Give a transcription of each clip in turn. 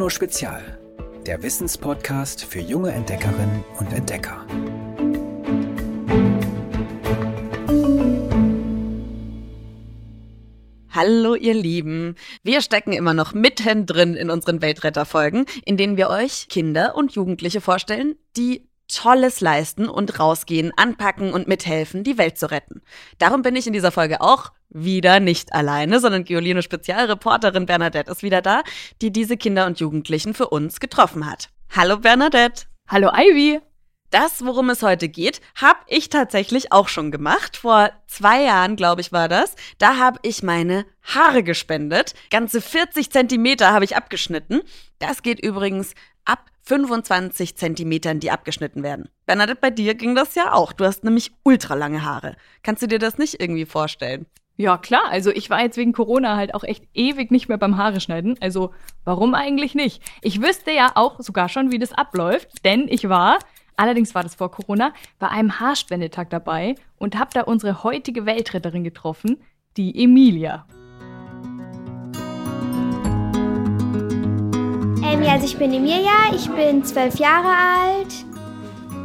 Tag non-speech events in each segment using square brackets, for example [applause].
Juno Spezial, der Wissenspodcast für junge Entdeckerinnen und Entdecker. Hallo ihr Lieben. Wir stecken immer noch mittendrin in unseren Weltretterfolgen, in denen wir euch Kinder und Jugendliche vorstellen, die Tolles leisten und rausgehen, anpacken und mithelfen, die Welt zu retten. Darum bin ich in dieser Folge auch wieder nicht alleine, sondern Giolino Spezialreporterin Bernadette ist wieder da, die diese Kinder und Jugendlichen für uns getroffen hat. Hallo Bernadette. Hallo Ivy. Das, worum es heute geht, habe ich tatsächlich auch schon gemacht. Vor zwei Jahren, glaube ich, war das. Da habe ich meine Haare gespendet. Ganze 40 Zentimeter habe ich abgeschnitten. Das geht übrigens ab 25 Zentimetern, die abgeschnitten werden. Bernadette, bei dir ging das ja auch. Du hast nämlich ultralange Haare. Kannst du dir das nicht irgendwie vorstellen? Ja, klar. Also ich war jetzt wegen Corona halt auch echt ewig nicht mehr beim Haare schneiden. Also warum eigentlich nicht? Ich wüsste ja auch sogar schon, wie das abläuft, denn ich war, allerdings war das vor Corona, bei einem Haarspendetag dabei und habe da unsere heutige Weltretterin getroffen, die Emilia. Ja, also ich bin Emilia, ich bin zwölf Jahre alt,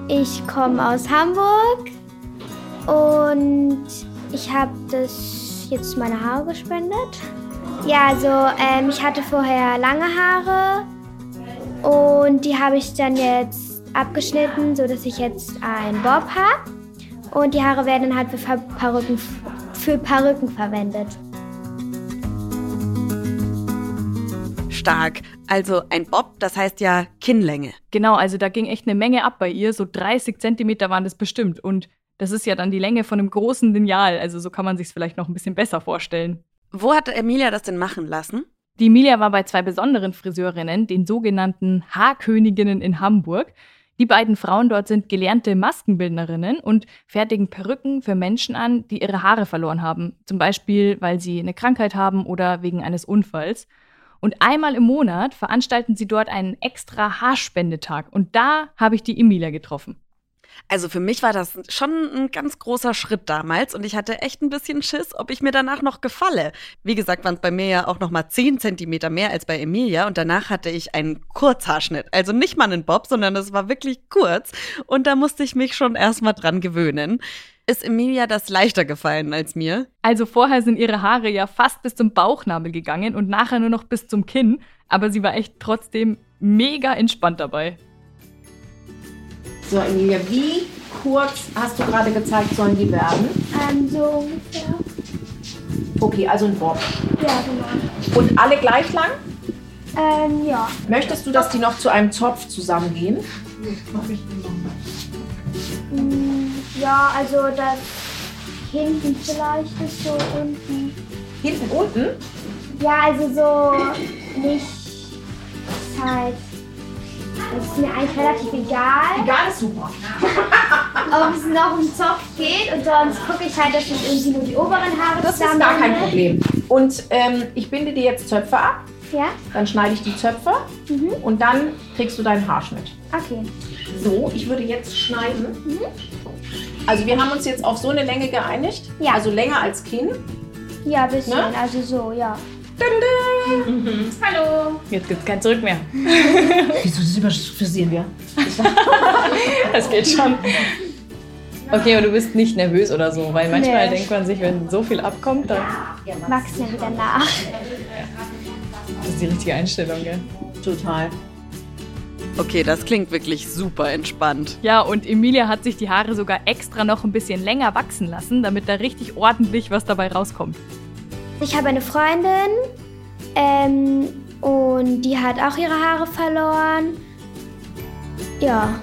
ich komme aus Hamburg und ich habe das jetzt meine Haare gespendet. Ja, also ähm, ich hatte vorher lange Haare und die habe ich dann jetzt abgeschnitten, sodass ich jetzt einen Bob habe. Und die Haare werden dann halt für Perücken, für Perücken verwendet. Stark. Also ein Bob, das heißt ja Kinnlänge. Genau, also da ging echt eine Menge ab bei ihr. So 30 Zentimeter waren das bestimmt. Und das ist ja dann die Länge von einem großen Lineal. Also so kann man sich es vielleicht noch ein bisschen besser vorstellen. Wo hat Emilia das denn machen lassen? Die Emilia war bei zwei besonderen Friseurinnen, den sogenannten Haarköniginnen in Hamburg. Die beiden Frauen dort sind gelernte Maskenbildnerinnen und fertigen Perücken für Menschen an, die ihre Haare verloren haben. Zum Beispiel, weil sie eine Krankheit haben oder wegen eines Unfalls. Und einmal im Monat veranstalten sie dort einen extra Haarspendetag. Und da habe ich die Emilia getroffen. Also für mich war das schon ein ganz großer Schritt damals und ich hatte echt ein bisschen Schiss, ob ich mir danach noch gefalle. Wie gesagt, waren es bei mir ja auch noch mal 10 Zentimeter mehr als bei Emilia und danach hatte ich einen Kurzhaarschnitt. Also nicht mal einen Bob, sondern es war wirklich kurz und da musste ich mich schon erstmal dran gewöhnen. Ist Emilia das leichter gefallen als mir? Also vorher sind ihre Haare ja fast bis zum Bauchnabel gegangen und nachher nur noch bis zum Kinn, aber sie war echt trotzdem mega entspannt dabei. So, Emilia, wie kurz hast du gerade gezeigt, sollen die werden? Ähm, so ungefähr. Okay, also ein Bob. Ja, genau. Und alle gleich lang? Ähm, ja. Möchtest du, dass die noch zu einem Zopf zusammengehen? Mm, Ja, also das hinten vielleicht ist so unten. Hinten unten? Ja, also so nicht halt. Das ist mir eigentlich relativ egal, Egal, ist super. [laughs] ob es noch um Zopf geht und sonst gucke ich halt, dass ich irgendwie nur die oberen Haare Das ist gar kein. Problem. Und ähm, ich binde dir jetzt Zöpfe ab, Ja? dann schneide ich die Zöpfe Mhm. und dann kriegst du deinen Haarschnitt. Okay. So, ich würde jetzt schneiden. Also wir haben uns jetzt auf so eine Länge geeinigt. Ja. Also länger als Kinn. Ja, ein bisschen. Ne? Also so, ja. Hallo! Jetzt gibt's kein Zurück mehr. [laughs] Wieso das überfrisieren wir? Das geht schon. Okay, aber du bist nicht nervös oder so, weil manchmal Nee. denkt man sich, wenn so viel abkommt, dann Wachsen ja wieder nach. das ist die richtige Einstellung, gell? Total. Okay, das klingt wirklich super entspannt. Ja, und Emilia hat sich die Haare sogar extra noch ein bisschen länger wachsen lassen, damit da richtig ordentlich was dabei rauskommt. Ich habe eine Freundin ähm, und die hat auch ihre Haare verloren. Ja.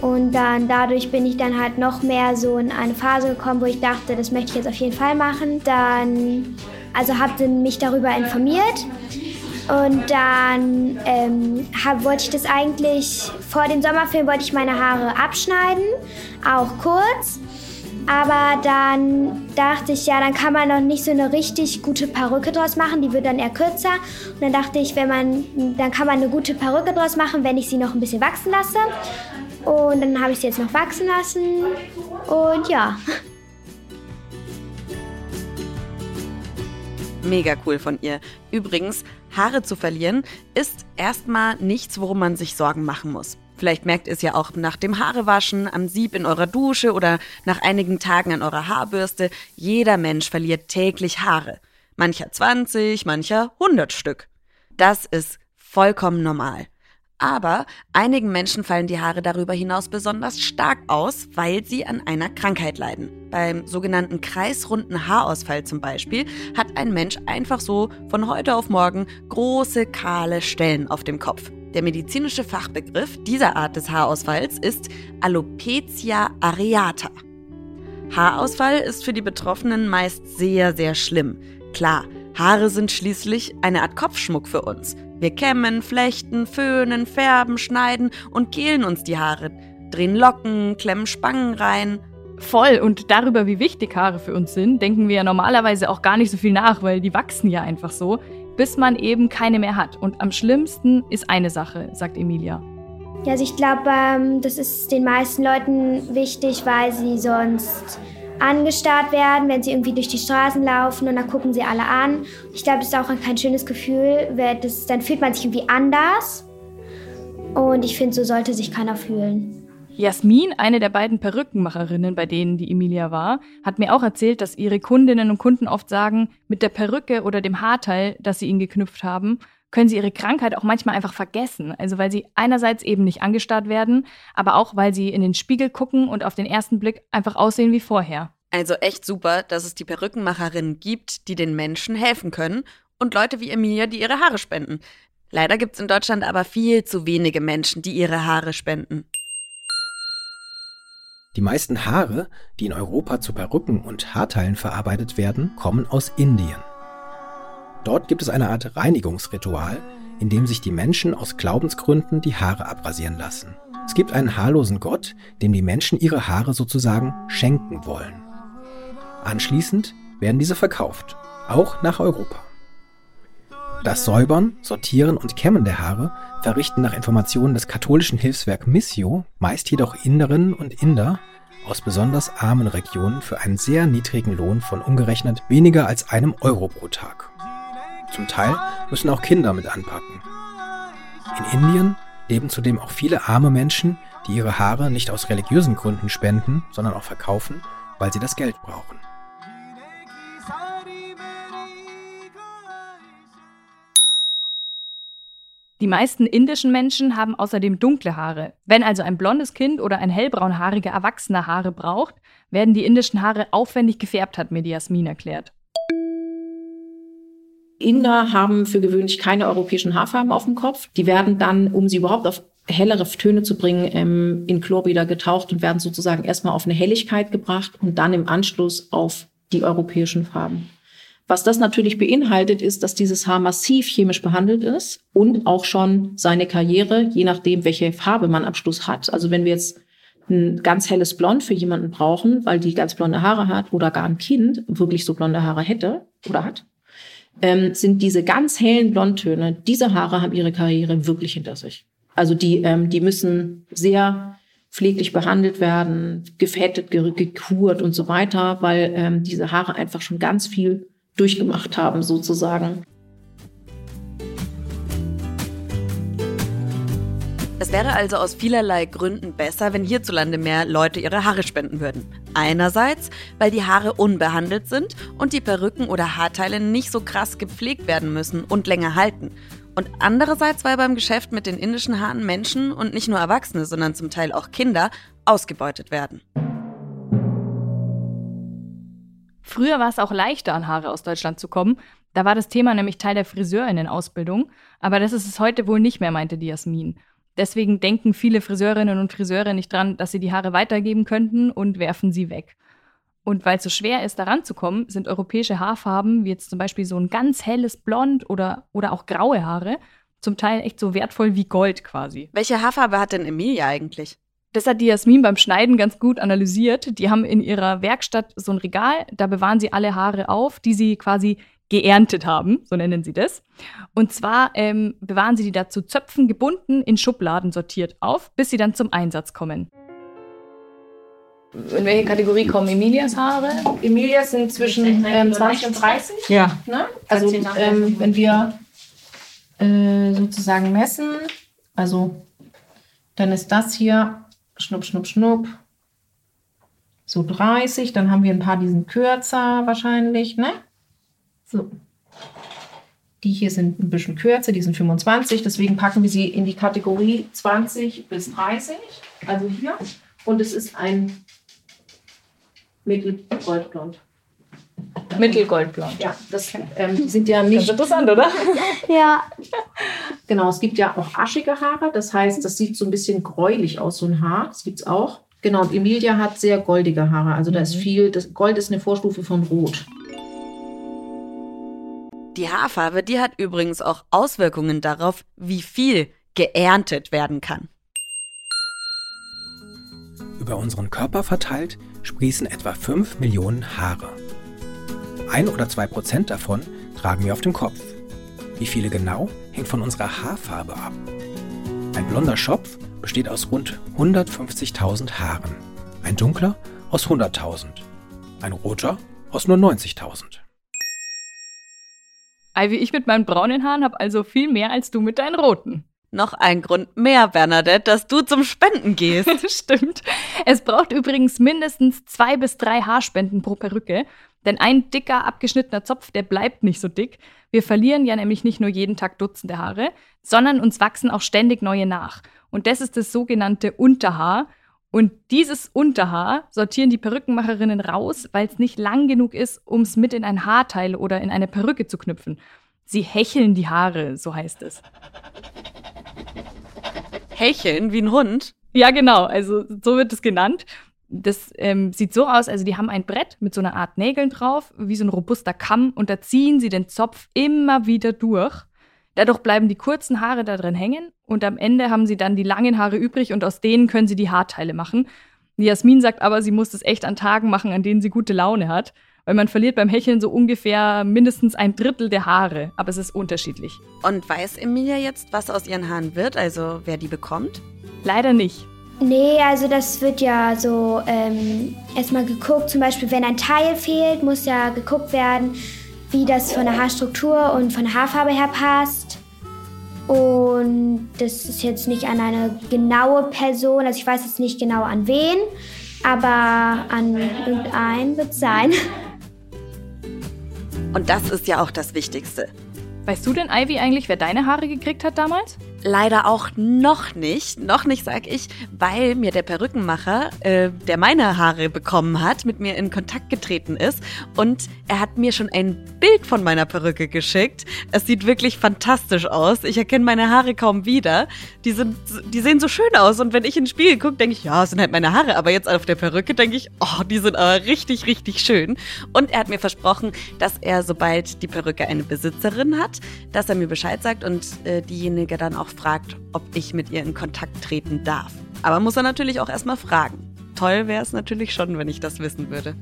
Und dann dadurch bin ich dann halt noch mehr so in eine Phase gekommen, wo ich dachte, das möchte ich jetzt auf jeden Fall machen. Dann, also habe mich darüber informiert und dann ähm, hab, wollte ich das eigentlich, vor dem Sommerfilm wollte ich meine Haare abschneiden, auch kurz. Aber dann dachte ich, ja, dann kann man noch nicht so eine richtig gute Perücke draus machen. Die wird dann eher kürzer. Und dann dachte ich, wenn man, dann kann man eine gute Perücke draus machen, wenn ich sie noch ein bisschen wachsen lasse. Und dann habe ich sie jetzt noch wachsen lassen. Und ja. Mega cool von ihr. Übrigens, Haare zu verlieren ist erstmal nichts, worum man sich Sorgen machen muss. Vielleicht merkt ihr es ja auch nach dem Haarewaschen, am Sieb in eurer Dusche oder nach einigen Tagen an eurer Haarbürste. Jeder Mensch verliert täglich Haare. Mancher 20, mancher 100 Stück. Das ist vollkommen normal. Aber einigen Menschen fallen die Haare darüber hinaus besonders stark aus, weil sie an einer Krankheit leiden. Beim sogenannten kreisrunden Haarausfall zum Beispiel hat ein Mensch einfach so von heute auf morgen große kahle Stellen auf dem Kopf. Der medizinische Fachbegriff dieser Art des Haarausfalls ist Alopecia areata. Haarausfall ist für die Betroffenen meist sehr, sehr schlimm. Klar, Haare sind schließlich eine Art Kopfschmuck für uns. Wir kämmen, flechten, föhnen, färben, schneiden und kehlen uns die Haare, drehen Locken, klemmen Spangen rein. Voll. Und darüber, wie wichtig Haare für uns sind, denken wir ja normalerweise auch gar nicht so viel nach, weil die wachsen ja einfach so, bis man eben keine mehr hat. Und am schlimmsten ist eine Sache, sagt Emilia. Ja, also ich glaube, ähm, das ist den meisten Leuten wichtig, weil sie sonst angestarrt werden, wenn sie irgendwie durch die Straßen laufen und dann gucken sie alle an. Ich glaube, das ist auch kein schönes Gefühl, weil das, dann fühlt man sich irgendwie anders. Und ich finde, so sollte sich keiner fühlen. Jasmin, eine der beiden Perückenmacherinnen, bei denen die Emilia war, hat mir auch erzählt, dass ihre Kundinnen und Kunden oft sagen, mit der Perücke oder dem Haarteil, das sie ihnen geknüpft haben, können sie ihre Krankheit auch manchmal einfach vergessen. Also weil sie einerseits eben nicht angestarrt werden, aber auch weil sie in den Spiegel gucken und auf den ersten Blick einfach aussehen wie vorher. Also echt super, dass es die Perückenmacherinnen gibt, die den Menschen helfen können und Leute wie Emilia, die ihre Haare spenden. Leider gibt es in Deutschland aber viel zu wenige Menschen, die ihre Haare spenden. Die meisten Haare, die in Europa zu Perücken und Haarteilen verarbeitet werden, kommen aus Indien. Dort gibt es eine Art Reinigungsritual, in dem sich die Menschen aus Glaubensgründen die Haare abrasieren lassen. Es gibt einen haarlosen Gott, dem die Menschen ihre Haare sozusagen schenken wollen. Anschließend werden diese verkauft, auch nach Europa. Das Säubern, Sortieren und Kämmen der Haare verrichten nach Informationen des katholischen Hilfswerk Missio meist jedoch Inderinnen und Inder aus besonders armen Regionen für einen sehr niedrigen Lohn von umgerechnet weniger als einem Euro pro Tag. Zum Teil müssen auch Kinder mit anpacken. In Indien leben zudem auch viele arme Menschen, die ihre Haare nicht aus religiösen Gründen spenden, sondern auch verkaufen, weil sie das Geld brauchen. Die meisten indischen Menschen haben außerdem dunkle Haare. Wenn also ein blondes Kind oder ein hellbraunhaariger Erwachsener Haare braucht, werden die indischen Haare aufwendig gefärbt, hat mir die Jasmin erklärt. Inder haben für gewöhnlich keine europäischen Haarfarben auf dem Kopf. Die werden dann, um sie überhaupt auf hellere Töne zu bringen, ähm, in Chlorbäder getaucht und werden sozusagen erstmal auf eine Helligkeit gebracht und dann im Anschluss auf die europäischen Farben. Was das natürlich beinhaltet, ist, dass dieses Haar massiv chemisch behandelt ist und auch schon seine Karriere, je nachdem, welche Farbe man am Schluss hat. Also wenn wir jetzt ein ganz helles Blond für jemanden brauchen, weil die ganz blonde Haare hat oder gar ein Kind wirklich so blonde Haare hätte oder hat, ähm, sind diese ganz hellen Blondtöne, diese Haare haben ihre Karriere wirklich hinter sich. Also die, ähm, die müssen sehr pfleglich behandelt werden, gefettet, gekurt und so weiter, weil ähm, diese Haare einfach schon ganz viel durchgemacht haben, sozusagen. Es wäre also aus vielerlei Gründen besser, wenn hierzulande mehr Leute ihre Haare spenden würden. Einerseits, weil die Haare unbehandelt sind und die Perücken oder Haarteile nicht so krass gepflegt werden müssen und länger halten. Und andererseits, weil beim Geschäft mit den indischen Haaren Menschen und nicht nur Erwachsene, sondern zum Teil auch Kinder ausgebeutet werden. Früher war es auch leichter, an Haare aus Deutschland zu kommen. Da war das Thema nämlich Teil der Friseurinnen-Ausbildung. Aber das ist es heute wohl nicht mehr, meinte die Jasmin. Deswegen denken viele Friseurinnen und Friseure nicht dran, dass sie die Haare weitergeben könnten und werfen sie weg. Und weil es so schwer ist, daran zu kommen, sind europäische Haarfarben, wie jetzt zum Beispiel so ein ganz helles Blond oder, oder auch graue Haare, zum Teil echt so wertvoll wie Gold quasi. Welche Haarfarbe hat denn Emilia eigentlich? Das hat die Jasmin beim Schneiden ganz gut analysiert. Die haben in ihrer Werkstatt so ein Regal, da bewahren sie alle Haare auf, die sie quasi geerntet haben, so nennen sie das. Und zwar ähm, bewahren sie die dazu Zöpfen gebunden in Schubladen sortiert auf, bis sie dann zum Einsatz kommen. In welche Kategorie kommen Emilias Haare? Emilia sind zwischen ähm, 20 und 30. Ja. Ne? Also ähm, wenn wir äh, sozusagen messen, also dann ist das hier schnupp, schnupp, schnupp, so 30. Dann haben wir ein paar, die sind kürzer wahrscheinlich, ne? So. Die hier sind ein bisschen kürzer, die sind 25. Deswegen packen wir sie in die Kategorie 20 bis 30. Also hier. Und es ist ein Mittelgoldblond. Mittelgoldblond. Ja, das ähm, sind ja nicht. interessant, oder? [laughs] Ja. Genau, es gibt ja auch aschige Haare. Das heißt, das sieht so ein bisschen gräulich aus, so ein Haar. Das gibt es auch. Genau, und Emilia hat sehr goldige Haare. Also da ist viel, das Gold ist eine Vorstufe von Rot. Die Haarfarbe, die hat übrigens auch Auswirkungen darauf, wie viel geerntet werden kann. Über unseren Körper verteilt sprießen etwa 5 Millionen Haare. Ein oder zwei Prozent davon tragen wir auf dem Kopf. Wie viele genau, hängt von unserer Haarfarbe ab. Ein blonder Schopf besteht aus rund 150.000 Haaren, ein dunkler aus 100.000, ein roter aus nur 90.000. Ivy, ich mit meinen braunen Haaren habe also viel mehr als du mit deinen roten. Noch ein Grund mehr, Bernadette, dass du zum Spenden gehst. [laughs] Stimmt. Es braucht übrigens mindestens zwei bis drei Haarspenden pro Perücke, denn ein dicker, abgeschnittener Zopf, der bleibt nicht so dick. Wir verlieren ja nämlich nicht nur jeden Tag Dutzende Haare, sondern uns wachsen auch ständig neue nach. Und das ist das sogenannte Unterhaar. Und dieses Unterhaar sortieren die Perückenmacherinnen raus, weil es nicht lang genug ist, um es mit in ein Haarteil oder in eine Perücke zu knüpfen. Sie hecheln die Haare, so heißt es. Hecheln wie ein Hund. Ja, genau, also so wird es genannt. Das ähm, sieht so aus, also die haben ein Brett mit so einer Art Nägeln drauf, wie so ein robuster Kamm, und da ziehen sie den Zopf immer wieder durch. Dadurch bleiben die kurzen Haare da drin hängen und am Ende haben sie dann die langen Haare übrig und aus denen können sie die Haarteile machen. Jasmin sagt aber, sie muss das echt an Tagen machen, an denen sie gute Laune hat, weil man verliert beim Hecheln so ungefähr mindestens ein Drittel der Haare, aber es ist unterschiedlich. Und weiß Emilia jetzt, was aus ihren Haaren wird, also wer die bekommt? Leider nicht. Nee, also das wird ja so ähm, erstmal geguckt. Zum Beispiel, wenn ein Teil fehlt, muss ja geguckt werden, wie das von der Haarstruktur und von der Haarfarbe her passt. Und das ist jetzt nicht an eine genaue Person, also ich weiß jetzt nicht genau an wen, aber an irgendeinen wird es sein. Und das ist ja auch das Wichtigste. Weißt du denn, Ivy, eigentlich, wer deine Haare gekriegt hat damals? Leider auch noch nicht, noch nicht sag ich, weil mir der Perückenmacher, äh, der meine Haare bekommen hat, mit mir in Kontakt getreten ist und er hat mir schon ein Bild von meiner Perücke geschickt. Es sieht wirklich fantastisch aus. Ich erkenne meine Haare kaum wieder. Die sind, die sehen so schön aus und wenn ich in den Spiegel gucke, denke ich, ja, es sind halt meine Haare, aber jetzt auf der Perücke denke ich, oh, die sind aber richtig, richtig schön. Und er hat mir versprochen, dass er, sobald die Perücke eine Besitzerin hat, dass er mir Bescheid sagt und äh, diejenige dann auch fragt, ob ich mit ihr in Kontakt treten darf. Aber muss er natürlich auch erstmal fragen. Toll wäre es natürlich schon, wenn ich das wissen würde.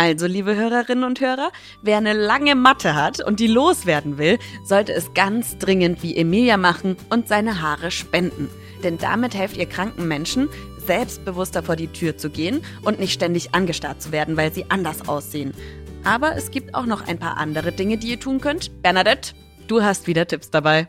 Also, liebe Hörerinnen und Hörer, wer eine lange Matte hat und die loswerden will, sollte es ganz dringend wie Emilia machen und seine Haare spenden. Denn damit helft ihr kranken Menschen, selbstbewusster vor die Tür zu gehen und nicht ständig angestarrt zu werden, weil sie anders aussehen. Aber es gibt auch noch ein paar andere Dinge, die ihr tun könnt. Bernadette, du hast wieder Tipps dabei.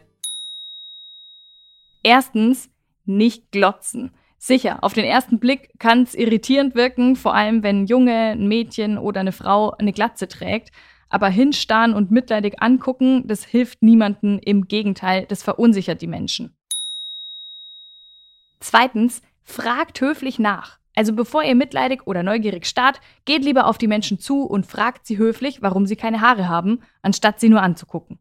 Erstens, nicht glotzen. Sicher, auf den ersten Blick kann es irritierend wirken, vor allem wenn ein Junge, ein Mädchen oder eine Frau eine Glatze trägt. Aber hinstarren und mitleidig angucken, das hilft niemandem. Im Gegenteil, das verunsichert die Menschen. Zweitens, fragt höflich nach. Also bevor ihr mitleidig oder neugierig starrt, geht lieber auf die Menschen zu und fragt sie höflich, warum sie keine Haare haben, anstatt sie nur anzugucken.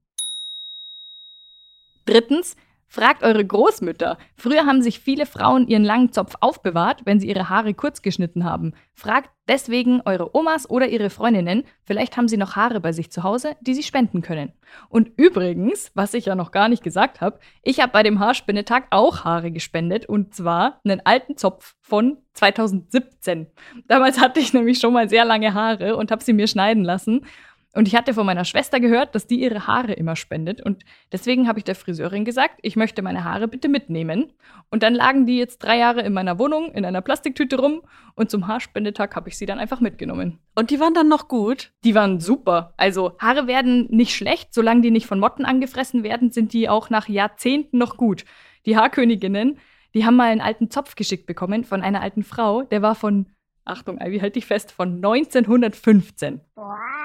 Drittens, fragt eure Großmütter. Früher haben sich viele Frauen ihren langen Zopf aufbewahrt, wenn sie ihre Haare kurz geschnitten haben. Fragt deswegen eure Omas oder ihre Freundinnen, vielleicht haben sie noch Haare bei sich zu Hause, die sie spenden können. Und übrigens, was ich ja noch gar nicht gesagt habe, ich habe bei dem Haarspendetag auch Haare gespendet und zwar einen alten Zopf von 2017. Damals hatte ich nämlich schon mal sehr lange Haare und habe sie mir schneiden lassen. Und ich hatte von meiner Schwester gehört, dass die ihre Haare immer spendet. Und deswegen habe ich der Friseurin gesagt, ich möchte meine Haare bitte mitnehmen. Und dann lagen die jetzt drei Jahre in meiner Wohnung in einer Plastiktüte rum. Und zum Haarspendetag habe ich sie dann einfach mitgenommen. Und die waren dann noch gut? Die waren super. Also Haare werden nicht schlecht. Solange die nicht von Motten angefressen werden, sind die auch nach Jahrzehnten noch gut. Die Haarköniginnen, die haben mal einen alten Zopf geschickt bekommen von einer alten Frau. Der war von, Achtung, Ivy, halt dich fest, von 1915. Wow.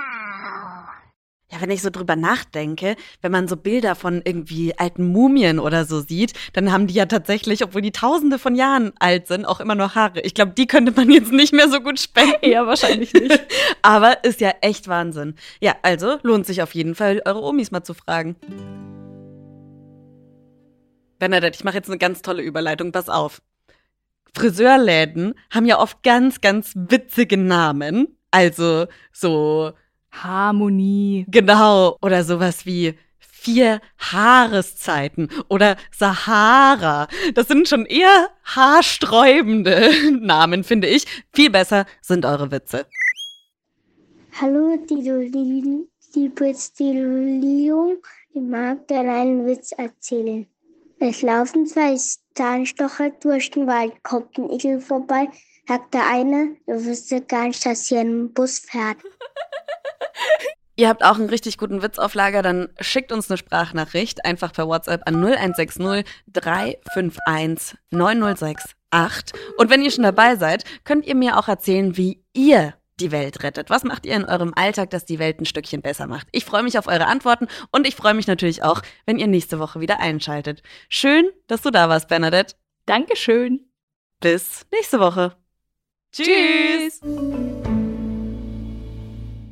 Ja, wenn ich so drüber nachdenke, wenn man so Bilder von irgendwie alten Mumien oder so sieht, dann haben die ja tatsächlich, obwohl die tausende von Jahren alt sind, auch immer noch Haare. Ich glaube, die könnte man [laughs] jetzt nicht mehr so gut spenden. Ja, wahrscheinlich nicht. [laughs] Aber ist ja echt Wahnsinn. Ja, also lohnt sich auf jeden Fall, eure Omis mal zu fragen. Bernadette, ich mache jetzt eine ganz tolle Überleitung, pass auf. Friseurläden haben ja oft ganz, ganz witzige Namen. Also so Harmonie. Genau. Oder sowas wie vier Haareszeiten oder Sahara. Das sind schon eher haarsträubende [laughs] Namen, finde ich. Viel besser sind eure Witze. Hallo, Didolin, liebes Didolium. Ich mag dir einen Witz erzählen. Es laufen zwei Zahnstocher durch den Wald, kommt ein Igel vorbei, sagt der eine, du wüsstest gar nicht, dass hier ein Bus fährt. [laughs] Ihr habt auch einen richtig guten Witz auf Lager, dann schickt uns eine Sprachnachricht einfach per WhatsApp an 0160 351 9068. Und wenn ihr schon dabei seid, könnt ihr mir auch erzählen, wie ihr die Welt rettet. Was macht ihr in eurem Alltag, das die Welt ein Stückchen besser macht? Ich freue mich auf eure Antworten und ich freue mich natürlich auch, wenn ihr nächste Woche wieder einschaltet. Schön, dass du da warst, Bernadette. Dankeschön. Bis nächste Woche. Tschüss.